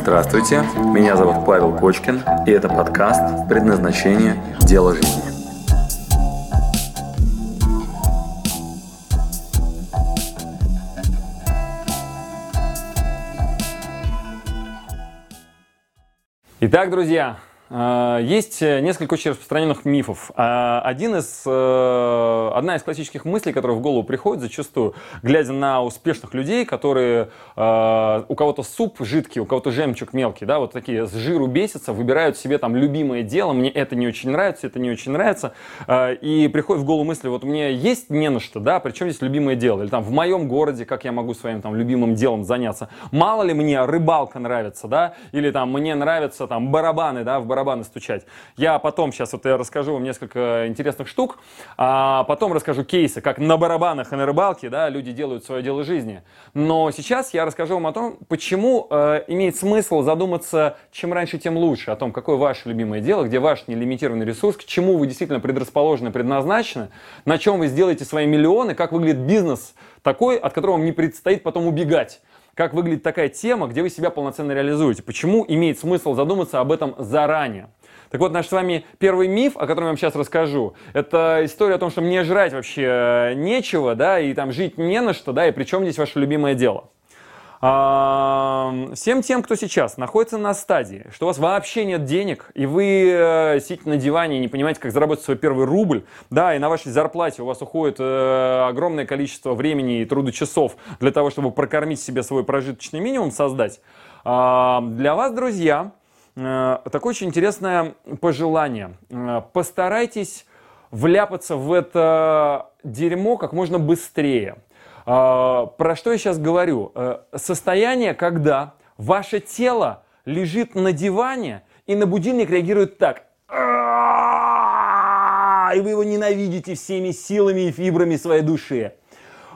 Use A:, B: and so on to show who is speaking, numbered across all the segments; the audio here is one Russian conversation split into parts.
A: Здравствуйте, меня зовут Павел Кочкин, и это подкаст «Предназначение. Дело жизни».
B: Итак, друзья, есть несколько очень распространенных мифов. А один из, э, одна из классических мыслей, которая в голову приходит зачастую, глядя на успешных людей, которые э, у кого-то суп жидкий, у кого-то жемчуг мелкий, да, вот такие с жиру бесятся, выбирают себе там любимое дело, мне это не очень нравится, это не очень нравится, и приходит в голову мысль, вот меня есть не на что, да, причем здесь любимое дело, или там в моем городе, как я могу своим там любимым делом заняться, мало ли мне рыбалка нравится, да, или там мне нравится там барабаны, да, в барабаны стучать. Я потом, сейчас вот я расскажу вам несколько интересных штук, а потом расскажу кейсы, как на барабанах и на рыбалке, да, люди делают свое дело жизни. Но сейчас я расскажу вам о том, почему э, имеет смысл задуматься, чем раньше, тем лучше, о том, какое ваше любимое дело, где ваш нелимитированный ресурс, к чему вы действительно предрасположены, предназначены, на чем вы сделаете свои миллионы, как выглядит бизнес такой, от которого вам не предстоит потом убегать как выглядит такая тема, где вы себя полноценно реализуете. Почему имеет смысл задуматься об этом заранее? Так вот, наш с вами первый миф, о котором я вам сейчас расскажу, это история о том, что мне жрать вообще нечего, да, и там жить не на что, да, и причем здесь ваше любимое дело. Всем тем, кто сейчас находится на стадии, что у вас вообще нет денег, и вы э, сидите на диване и не понимаете, как заработать свой первый рубль, да, и на вашей зарплате у вас уходит э, огромное количество времени и трудочасов для того, чтобы прокормить себе свой прожиточный минимум, создать, для вас, друзья, э, такое очень интересное пожелание. Постарайтесь вляпаться в это дерьмо как можно быстрее – про что я сейчас говорю? Э, состояние, когда ваше тело лежит на диване и на будильник реагирует так. И вы его ненавидите всеми силами и фибрами своей души.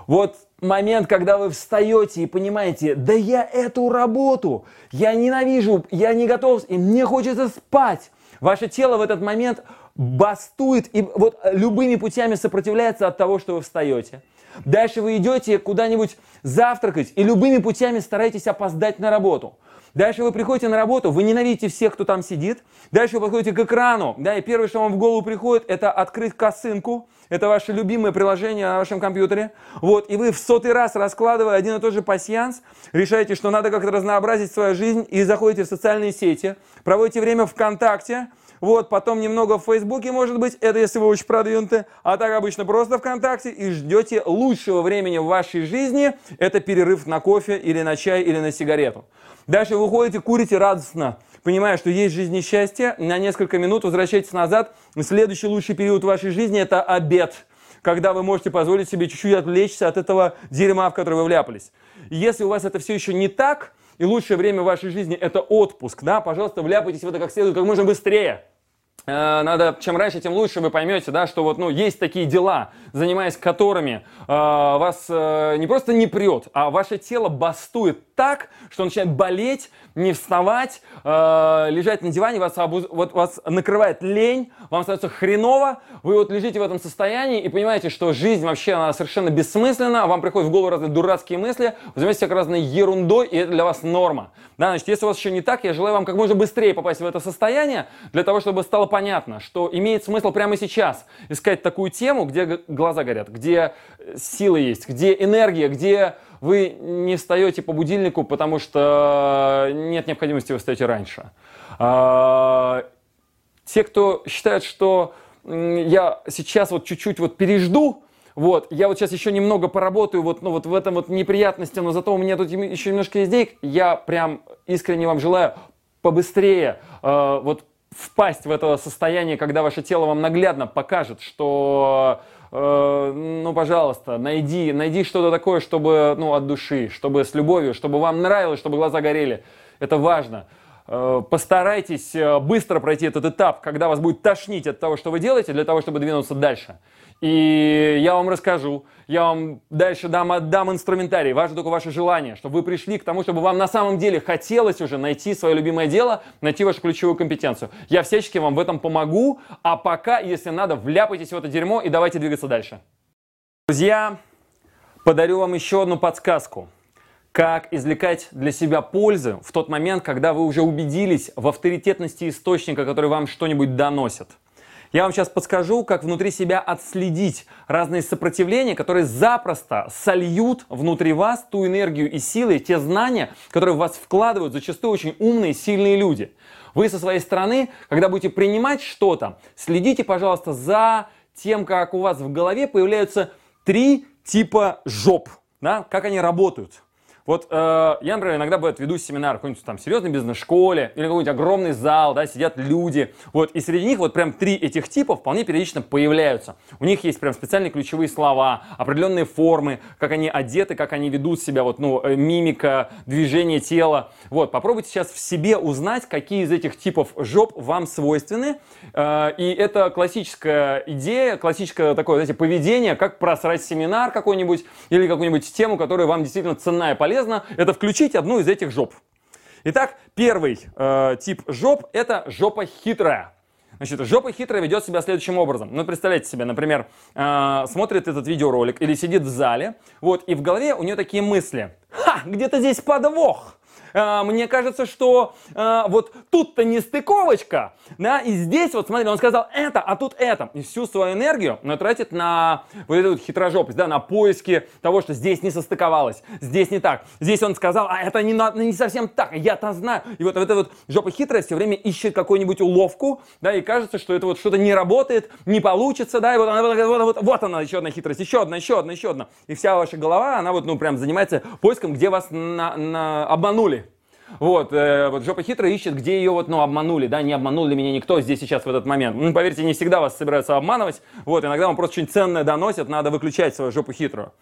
B: Вот момент, когда вы встаете и понимаете, да я эту работу, я ненавижу, я не готов, и мне хочется спать. Ваше тело в этот момент бастует и вот любыми путями сопротивляется от того, что вы встаете. Дальше вы идете куда-нибудь завтракать и любыми путями стараетесь опоздать на работу. Дальше вы приходите на работу, вы ненавидите всех, кто там сидит. Дальше вы подходите к экрану, да, и первое, что вам в голову приходит, это открыть косынку. Это ваше любимое приложение на вашем компьютере. Вот, и вы в сотый раз, раскладывая один и тот же пасьянс, решаете, что надо как-то разнообразить свою жизнь и заходите в социальные сети, проводите время ВКонтакте, вот, потом немного в Фейсбуке, может быть, это если вы очень продвинуты, а так обычно просто ВКонтакте и ждете лучшего времени в вашей жизни, это перерыв на кофе или на чай или на сигарету. Дальше вы уходите, курите радостно, понимая, что есть жизнь и счастье, на несколько минут возвращайтесь назад, следующий лучший период вашей жизни – это обед когда вы можете позволить себе чуть-чуть отвлечься от этого дерьма, в которое вы вляпались. Если у вас это все еще не так, и лучшее время в вашей жизни это отпуск, да, пожалуйста, вляпайтесь в это как следует, как можно быстрее. Э, надо, чем раньше, тем лучше вы поймете, да, что вот, ну, есть такие дела, занимаясь которыми э, вас э, не просто не прет, а ваше тело бастует так, что начинает болеть, не вставать, э, лежать на диване, вас, обуз... вот, вас накрывает лень, вам становится хреново, вы вот лежите в этом состоянии и понимаете, что жизнь вообще она совершенно бессмысленна, вам приходят в голову разные дурацкие мысли, вы занимаетесь всякой разной ерундой, и это для вас норма. Да, значит, если у вас еще не так, я желаю вам как можно быстрее попасть в это состояние, для того, чтобы стало понятно, что имеет смысл прямо сейчас искать такую тему, где глаза горят, где силы есть, где энергия, где вы не встаете по будильнику, потому что нет необходимости вы встаете раньше. А, те, кто считает, что я сейчас вот чуть-чуть вот пережду, вот, я вот сейчас еще немного поработаю вот, ну, вот в этом вот неприятности, но зато у меня тут еще немножко есть денег, я прям искренне вам желаю побыстрее э, вот впасть в это состояние, когда ваше тело вам наглядно покажет, что э, ну, пожалуйста, найди, найди что-то такое, чтобы, ну, от души, чтобы с любовью, чтобы вам нравилось, чтобы глаза горели. Это важно. Э, постарайтесь э, быстро пройти этот этап, когда вас будет тошнить от того, что вы делаете, для того, чтобы двинуться дальше. И я вам расскажу, я вам дальше дам, отдам инструментарий. Важно только ваше желание, чтобы вы пришли к тому, чтобы вам на самом деле хотелось уже найти свое любимое дело, найти вашу ключевую компетенцию. Я всячески вам в этом помогу, а пока, если надо, вляпайтесь в это дерьмо и давайте двигаться дальше. Друзья, подарю вам еще одну подсказку. как извлекать для себя пользы в тот момент, когда вы уже убедились в авторитетности источника, который вам что-нибудь доносит. Я вам сейчас подскажу, как внутри себя отследить разные сопротивления, которые запросто сольют внутри вас ту энергию и силы, те знания, которые в вас вкладывают зачастую очень умные, сильные люди. Вы со своей стороны, когда будете принимать что-то, следите, пожалуйста, за тем, как у вас в голове появляются три типа жоп, да, как они работают. Вот э, я, например, иногда бывает веду семинар в какой-нибудь там серьезной бизнес-школе или какой-нибудь огромный зал, да, сидят люди. Вот, и среди них вот прям три этих типа вполне периодично появляются. У них есть прям специальные ключевые слова, определенные формы, как они одеты, как они ведут себя, вот, ну, э, мимика, движение тела. Вот, попробуйте сейчас в себе узнать, какие из этих типов жоп вам свойственны. Э, и это классическая идея, классическое такое, знаете, поведение, как просрать семинар какой-нибудь или какую-нибудь тему, которая вам действительно ценна и полезна полезно, это включить одну из этих жоп. Итак, первый э, тип жоп – это жопа хитрая. Значит, жопа хитрая ведет себя следующим образом. Ну, представляете себе, например, э, смотрит этот видеоролик или сидит в зале, вот, и в голове у нее такие мысли. Ха, где-то здесь подвох. А, мне кажется, что а, вот тут-то не стыковочка, да, и здесь вот, смотри, он сказал это, а тут это. И всю свою энергию он тратит на вот эту вот хитрожопость, да, на поиски того, что здесь не состыковалось, здесь не так. Здесь он сказал, а это не, не совсем так, я-то знаю. И вот, вот эта вот жопа хитрая все время ищет какую-нибудь уловку, да, и кажется, что это вот что-то не работает, не получится, да, и вот она, вот, вот, вот, вот она, еще одна хитрость, еще одна, еще одна, еще одна. И вся ваша голова, она вот, ну, прям занимается поиском, где вас на, на, обманули. Вот, э, вот жопа хитрая ищет, где ее вот, ну, обманули, да, не обманул ли меня никто здесь сейчас в этот момент. Ну, поверьте, не всегда вас собираются обманывать, вот, иногда вам просто что-нибудь ценное доносят, надо выключать свою жопу хитрую.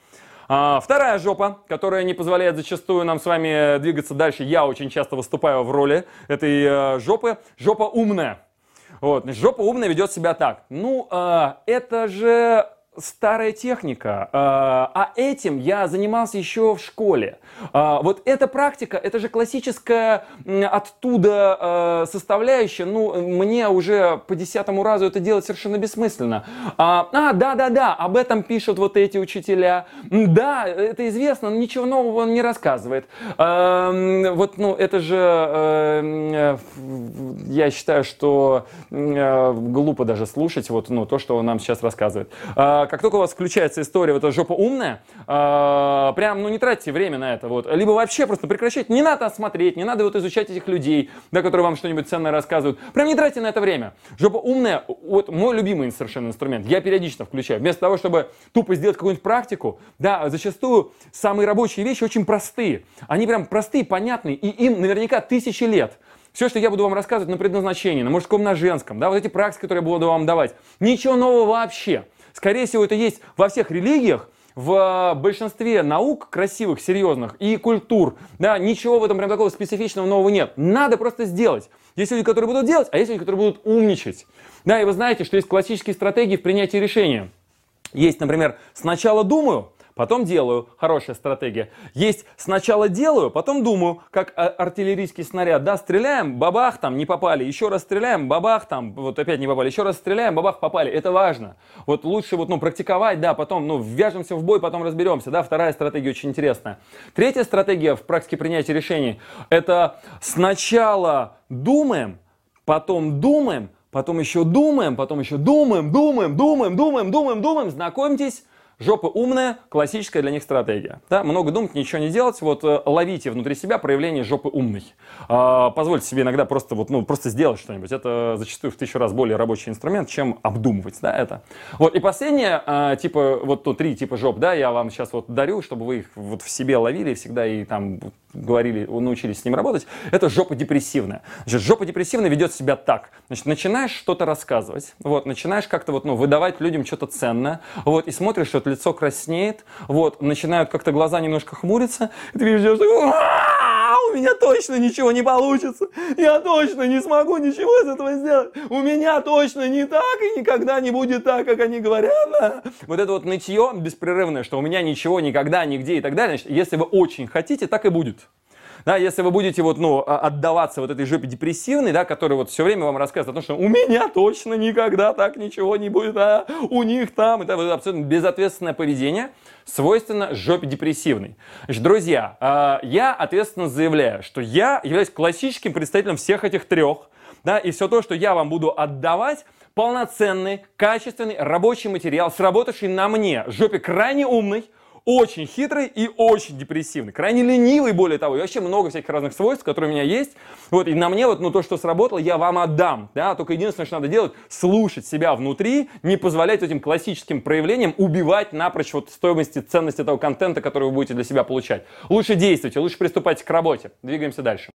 B: А, вторая жопа, которая не позволяет зачастую нам с вами двигаться дальше, я очень часто выступаю в роли этой э, жопы, жопа умная. Вот, жопа умная ведет себя так. Ну, э, это же старая техника, а, а этим я занимался еще в школе. А, вот эта практика, это же классическая оттуда а, составляющая, ну, мне уже по десятому разу это делать совершенно бессмысленно. А, да-да-да, об этом пишут вот эти учителя. Да, это известно, но ничего нового он не рассказывает. Вот, ну, это же, я считаю, что глупо даже слушать вот, ну, то, что он нам сейчас рассказывает как только у вас включается история, вот эта жопа умная, э, прям, ну, не тратьте время на это, вот. Либо вообще просто прекращайте. Не надо смотреть, не надо вот изучать этих людей, да, которые вам что-нибудь ценное рассказывают. Прям не тратьте на это время. Жопа умная, вот мой любимый совершенно инструмент. Я периодично включаю. Вместо того, чтобы тупо сделать какую-нибудь практику, да, зачастую самые рабочие вещи очень простые. Они прям простые, понятные, и им наверняка тысячи лет. Все, что я буду вам рассказывать на предназначении, на мужском, на женском, да, вот эти практики, которые я буду вам давать, ничего нового вообще. Скорее всего, это есть во всех религиях, в большинстве наук красивых, серьезных и культур, да, ничего в этом прям такого специфичного нового нет. Надо просто сделать. Есть люди, которые будут делать, а есть люди, которые будут умничать. Да, и вы знаете, что есть классические стратегии в принятии решения. Есть, например, сначала думаю, потом делаю. Хорошая стратегия. Есть сначала делаю, потом думаю, как а, артиллерийский снаряд. Да, стреляем, бабах, там не попали. Еще раз стреляем, бабах, там вот опять не попали. Еще раз стреляем, бабах, попали. Это важно. Вот лучше вот, ну, практиковать, да, потом, ну, вяжемся в бой, потом разберемся. Да, вторая стратегия очень интересная. Третья стратегия в практике принятия решений – это сначала думаем, потом думаем, потом еще думаем, потом еще думаем, думаем, думаем, думаем, думаем, думаем, знакомьтесь, Жопа умная, классическая для них стратегия. Да? Много думать, ничего не делать. Вот э, ловите внутри себя проявление жопы умной. А, позвольте себе иногда просто, вот, ну, просто сделать что-нибудь. Это зачастую в тысячу раз более рабочий инструмент, чем обдумывать да, это. Вот. И последнее, а, типа, вот ну, три типа жоп, да, я вам сейчас вот дарю, чтобы вы их вот в себе ловили всегда и там говорили, научились с ним работать, это жопа депрессивная. Значит, жопа депрессивная ведет себя так. Значит, начинаешь что-то рассказывать, вот, начинаешь как-то вот, ну, выдавать людям что-то ценное, вот, и смотришь, что лицо краснеет, вот, начинают как-то глаза немножко хмуриться, и ты видишь, что у меня точно ничего не получится, я точно не смогу ничего из этого сделать, у меня точно не так и никогда не будет так, как они говорят. Вот это вот нытье беспрерывное, что у меня ничего никогда, нигде и так далее, значит, если вы очень хотите, так и будет. Да, если вы будете вот, ну, а, отдаваться вот этой жопе депрессивной, да, которая вот все время вам рассказывает о том, что у меня точно никогда так ничего не будет, а у них там, это вот абсолютно безответственное поведение, свойственно жопе депрессивной. Значит, друзья, а, я ответственно заявляю, что я являюсь классическим представителем всех этих трех, да, и все то, что я вам буду отдавать, полноценный, качественный рабочий материал, сработавший на мне, жопе крайне умный, очень хитрый и очень депрессивный, крайне ленивый, более того, и вообще много всяких разных свойств, которые у меня есть. Вот, и на мне вот, ну, то, что сработало, я вам отдам, да, только единственное, что надо делать, слушать себя внутри, не позволять этим классическим проявлениям убивать напрочь вот стоимости, ценности того контента, который вы будете для себя получать. Лучше действуйте, лучше приступайте к работе. Двигаемся дальше.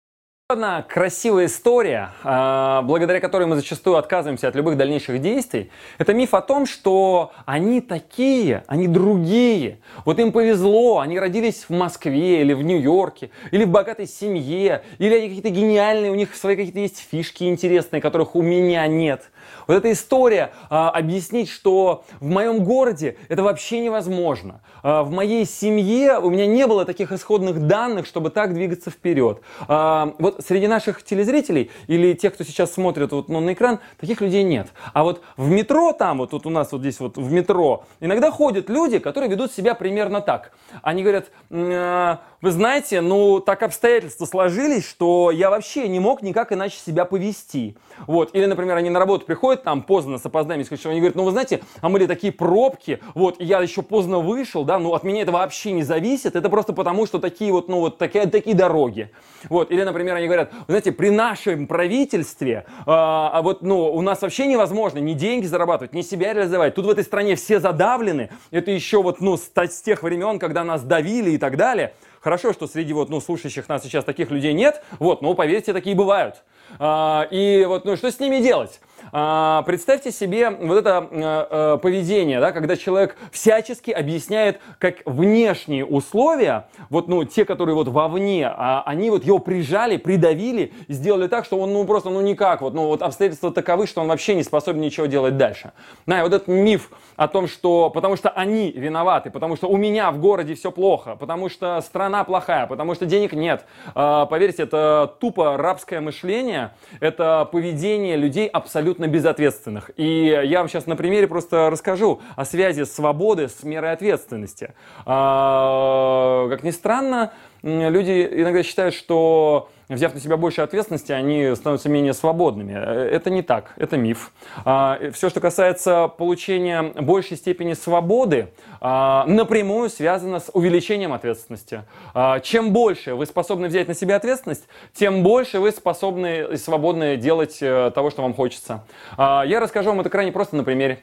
B: Одна красивая история, а, благодаря которой мы зачастую отказываемся от любых дальнейших действий, это миф о том, что они такие, они другие. Вот им повезло, они родились в Москве или в Нью-Йорке, или в богатой семье, или они какие-то гениальные, у них свои какие-то есть фишки интересные, которых у меня нет. Вот эта история а, объяснить, что в моем городе это вообще невозможно. А, в моей семье у меня не было таких исходных данных, чтобы так двигаться вперед. А, вот среди наших телезрителей или тех, кто сейчас смотрит вот, ну, на экран, таких людей нет. А вот в метро там, вот, вот у нас вот здесь вот в метро, иногда ходят люди, которые ведут себя примерно так. Они говорят, «А, вы знаете, ну так обстоятельства сложились, что я вообще не мог никак иначе себя повести. Вот. Или, например, они на работу приходят там поздно с опозданием, и они говорят, ну вы знаете, а мы ли такие пробки, вот, и я еще поздно вышел, да, ну от меня это вообще не зависит, это просто потому, что такие вот, ну вот такие, такие дороги. Вот. Или, например, они говорят, вы знаете, при нашем правительстве, а, а вот, ну, у нас вообще невозможно ни деньги зарабатывать, ни себя реализовать. Тут в этой стране все задавлены, это еще вот, ну, с тех времен, когда нас давили и так далее. Хорошо, что среди вот, ну, слушающих нас сейчас таких людей нет, вот, но поверьте, такие бывают. А, и вот, ну, что с ними делать? А, представьте себе вот это а, поведение, да, когда человек всячески объясняет, как внешние условия, вот, ну, те, которые вот вовне, а, они вот его прижали, придавили, сделали так, что он, ну, просто, ну, никак, вот, ну, вот обстоятельства таковы, что он вообще не способен ничего делать дальше. Да, и вот этот миф о том, что потому что они виноваты, потому что у меня в городе все плохо, потому что страна плохая, потому что денег нет. Поверьте, это тупо рабское мышление, это поведение людей абсолютно абсолютно безответственных. И я вам сейчас на примере просто расскажу о связи свободы с мерой ответственности. А, как ни странно, люди иногда считают, что взяв на себя больше ответственности, они становятся менее свободными. Это не так, это миф. А, Все, что касается получения большей степени свободы, а, напрямую связано с увеличением ответственности. А, чем больше вы способны взять на себя ответственность, тем больше вы способны и свободны делать э, того, что вам хочется. Я расскажу вам это крайне просто на примере.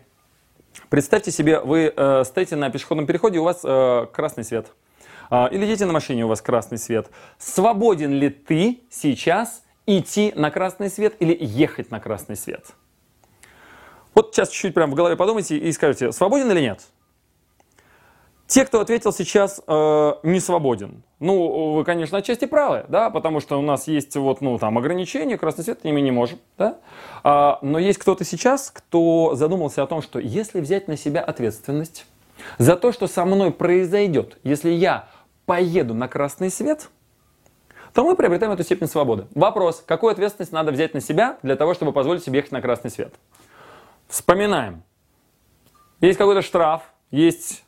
B: Представьте себе, вы э, стоите на пешеходном переходе, у вас э, красный свет – или едете на машине, у вас красный свет. Свободен ли ты сейчас идти на красный свет или ехать на красный свет? Вот сейчас чуть-чуть прям в голове подумайте и скажите, свободен или нет? Те, кто ответил сейчас э, не свободен, ну, вы, конечно, отчасти правы, да, потому что у нас есть вот, ну, там, ограничения, красный свет, и мы не можем, да, а, но есть кто-то сейчас, кто задумался о том, что если взять на себя ответственность за то, что со мной произойдет, если я поеду на красный свет, то мы приобретаем эту степень свободы. Вопрос, какую ответственность надо взять на себя для того, чтобы позволить себе ехать на красный свет? Вспоминаем. Есть какой-то штраф, есть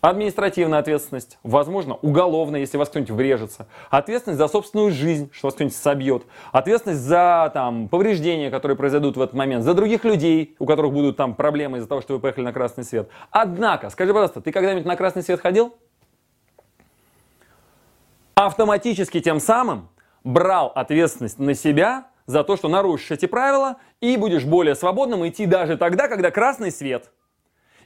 B: административная ответственность, возможно, уголовная, если вас кто-нибудь врежется, ответственность за собственную жизнь, что вас кто-нибудь собьет, ответственность за там, повреждения, которые произойдут в этот момент, за других людей, у которых будут там проблемы из-за того, что вы поехали на красный свет. Однако, скажи, пожалуйста, ты когда-нибудь на красный свет ходил? Автоматически тем самым брал ответственность на себя за то, что нарушишь эти правила и будешь более свободным идти даже тогда, когда красный свет.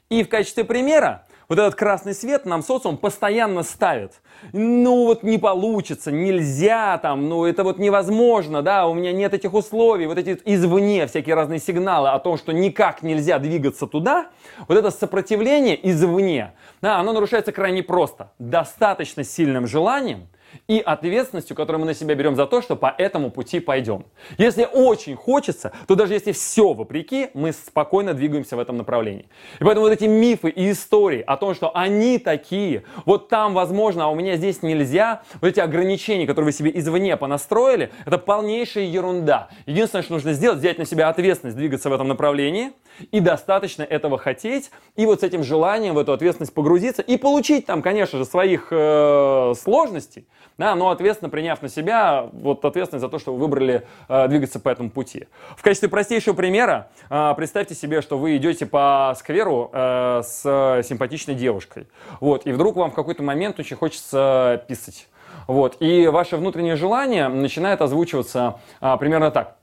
B: И в качестве примера вот этот красный свет нам социум постоянно ставит. Ну вот не получится, нельзя там, ну это вот невозможно, да, у меня нет этих условий, вот эти извне всякие разные сигналы о том, что никак нельзя двигаться туда, вот это сопротивление извне, да, оно нарушается крайне просто, достаточно сильным желанием – и ответственностью, которую мы на себя берем за то, что по этому пути пойдем. Если очень хочется, то даже если все вопреки, мы спокойно двигаемся в этом направлении. И поэтому вот эти мифы и истории о том, что они такие, вот там возможно, а у меня здесь нельзя, вот эти ограничения, которые вы себе извне понастроили, это полнейшая ерунда. Единственное, что нужно сделать, взять на себя ответственность, двигаться в этом направлении, и достаточно этого хотеть, и вот с этим желанием в эту ответственность погрузиться, и получить там, конечно же, своих э, сложностей, да, но ответственно приняв на себя вот ответственность за то, что вы выбрали э, двигаться по этому пути. В качестве простейшего примера э, представьте себе, что вы идете по скверу э, с симпатичной девушкой, вот, и вдруг вам в какой-то момент очень хочется писать. Вот, и ваше внутреннее желание начинает озвучиваться а, примерно так.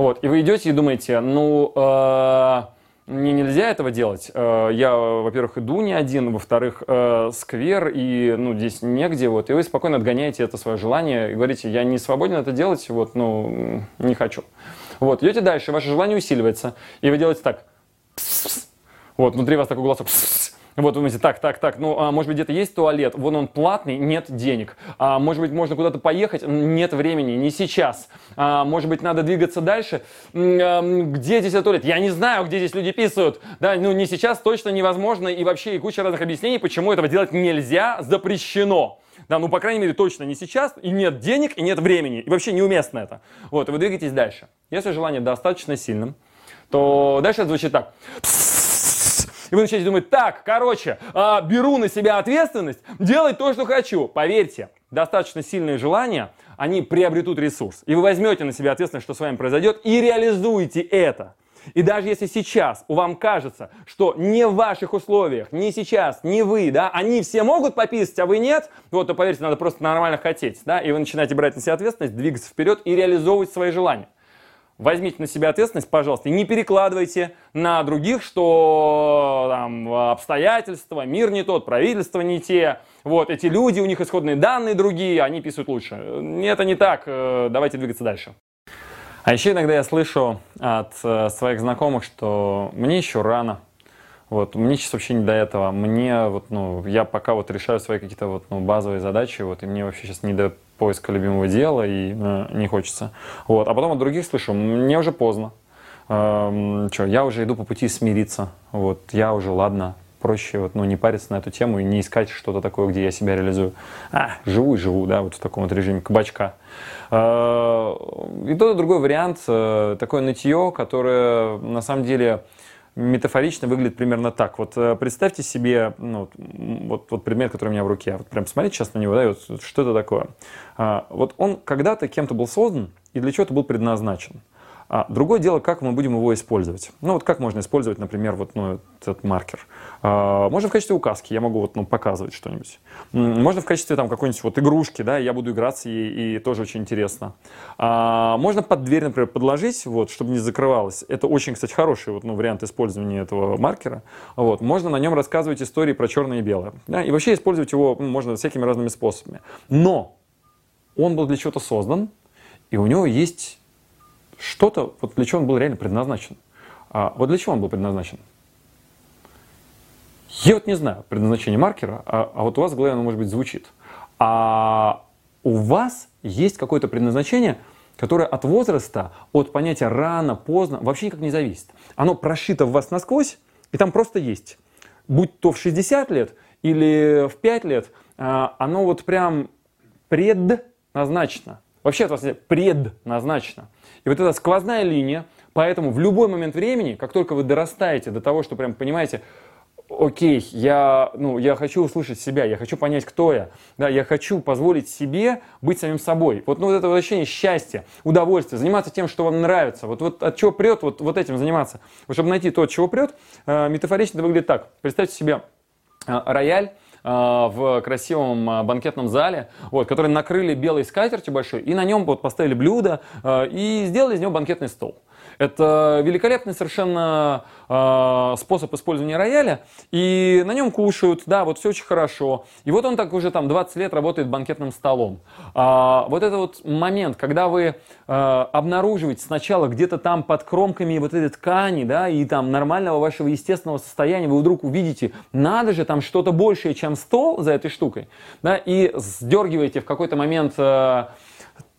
B: Вот, и вы идете и думаете, ну, э, мне нельзя этого делать. Э, я, во-первых, иду не один, во-вторых, э, сквер, и ну, здесь негде. Вот, и вы спокойно отгоняете это свое желание и говорите, я не свободен это делать, вот, ну, не хочу. Вот, идете дальше, ваше желание усиливается, и вы делаете так. Вот, внутри вас такой голосок. Вот, вы думаете, так, так, так, ну, а, может быть, где-то есть туалет, вон он платный, нет денег. А, может быть, можно куда-то поехать, нет времени, не сейчас. А, может быть, надо двигаться дальше. А, где здесь туалет? Я не знаю, где здесь люди писают. Да, ну, не сейчас точно невозможно, и вообще и куча разных объяснений, почему этого делать нельзя, запрещено. Да, ну, по крайней мере, точно не сейчас, и нет денег, и нет времени, и вообще неуместно это. Вот, и вы двигаетесь дальше. Если желание достаточно сильным, то дальше это звучит так. И вы начинаете думать, так, короче, э, беру на себя ответственность, делать то, что хочу. Поверьте, достаточно сильные желания, они приобретут ресурс. И вы возьмете на себя ответственность, что с вами произойдет, и реализуете это. И даже если сейчас у вам кажется, что не в ваших условиях, не сейчас, не вы, да, они все могут пописать, а вы нет, вот, то поверьте, надо просто нормально хотеть, да, и вы начинаете брать на себя ответственность, двигаться вперед и реализовывать свои желания. Возьмите на себя ответственность, пожалуйста, и не перекладывайте на других, что там, обстоятельства, мир не тот, правительство не те, вот, эти люди, у них исходные данные другие, они писают лучше. Это не так, э, давайте двигаться дальше. А еще иногда я слышу от э, своих знакомых, что мне еще рано, вот, мне сейчас вообще не до этого. Мне вот, ну, я пока вот решаю свои какие-то вот, ну, базовые задачи, вот, и мне вообще сейчас не до поиска любимого дела, и э, не хочется. Вот. А потом от других слышу, мне уже поздно. Эм, что, я уже иду по пути смириться. Вот, я уже, ладно, проще вот, ну, не париться на эту тему и не искать что-то такое, где я себя реализую. А, живу и живу, да, вот в таком вот режиме кабачка. Э, и тот и другой вариант, э, такое нытье, которое на самом деле метафорично выглядит примерно так. Вот э, представьте себе ну, вот, вот предмет, который у меня в руке. Вот прям смотрите сейчас на него, да, и вот что это такое. А, вот он когда-то кем-то был создан и для чего-то был предназначен. А другое дело, как мы будем его использовать. Ну вот как можно использовать, например, вот ну, этот маркер. А, можно в качестве указки, я могу вот, ну, показывать что-нибудь. Можно в качестве там какой-нибудь вот игрушки, да, я буду играться ей, и тоже очень интересно. А, можно под дверь, например, подложить, вот, чтобы не закрывалось. Это очень, кстати, хороший вот, ну, вариант использования этого маркера. Вот. Можно на нем рассказывать истории про черное и белое. Да, и вообще использовать его ну, можно всякими разными способами. Но он был для чего-то создан, и у него есть что-то, вот для чего он был реально предназначен. А вот для чего он был предназначен? Я вот не знаю предназначение маркера, а, а вот у вас в голове оно, может быть, звучит. А у вас есть какое-то предназначение, которое от возраста, от понятия рано, поздно, вообще никак не зависит. Оно прошито в вас насквозь, и там просто есть. Будь то в 60 лет или в 5 лет, а, оно вот прям предназначено. Вообще от вас предназначено. И вот эта сквозная линия, поэтому в любой момент времени, как только вы дорастаете до того, что прям понимаете, окей, я, ну, я хочу услышать себя, я хочу понять, кто я, да, я хочу позволить себе быть самим собой. Вот, ну, вот это возвращение счастья, удовольствия, заниматься тем, что вам нравится, вот, вот от чего прет, вот, вот этим заниматься. Вот, чтобы найти то, от чего прет, э, метафорично это выглядит так. Представьте себе э, рояль, в красивом э, банкетном зале, вот, который накрыли белой скатертью большой, и на нем вот поставили блюдо э, и сделали из него банкетный стол. Это великолепный совершенно э, способ использования рояля, и на нем кушают, да, вот все очень хорошо. И вот он так уже там 20 лет работает банкетным столом. А, вот это вот момент, когда вы э, обнаруживаете сначала где-то там под кромками вот этой ткани, да, и там нормального вашего естественного состояния, вы вдруг увидите, надо же, там что-то большее, чем стол за этой штукой, да, и сдергиваете в какой-то момент э,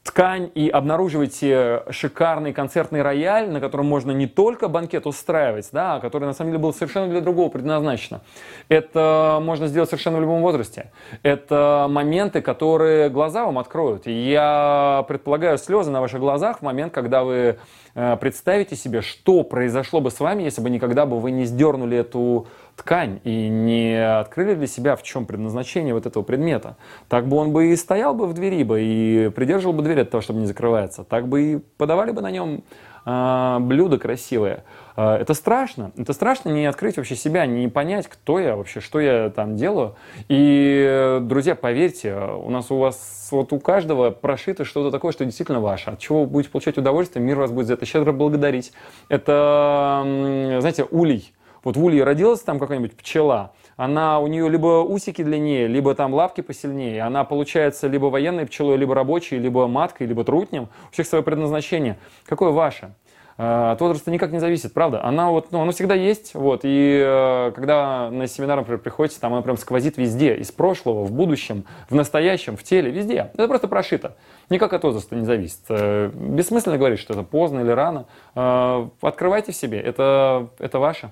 B: ткань и обнаруживаете шикарный концертный рояль, на котором можно не только банкет устраивать, да, а который на самом деле был совершенно для другого предназначено. Это можно сделать совершенно в любом возрасте. Это моменты, которые глаза вам откроют. И я предполагаю слезы на ваших глазах в момент, когда вы э, представите себе, что произошло бы с вами, если бы никогда бы вы не сдернули эту ткань и не открыли для себя, в чем предназначение вот этого предмета. Так бы он бы и стоял бы в двери бы, и придерживал бы дверь от того, чтобы не закрывается. Так бы и подавали бы на нем э, блюда красивые. Э, это страшно. Это страшно не открыть вообще себя, не понять, кто я вообще, что я там делаю. И, друзья, поверьте, у нас у вас, вот у каждого прошито что-то такое, что действительно ваше. От чего вы будете получать удовольствие, мир вас будет за это щедро благодарить. Это, знаете, улей вот в улье родилась там какая-нибудь пчела, она, у нее либо усики длиннее, либо там лапки посильнее, она получается либо военной пчелой, либо рабочей, либо маткой, либо трутнем. У всех свое предназначение. Какое ваше? Э, от возраста никак не зависит, правда. Она вот, ну, она всегда есть, вот, и э, когда на семинар, например, приходите, там она прям сквозит везде, из прошлого, в будущем, в настоящем, в теле, везде. Это просто прошито. Никак от возраста не зависит. Э, бессмысленно говорить, что это поздно или рано. Открывайте в себе, это, это ваше.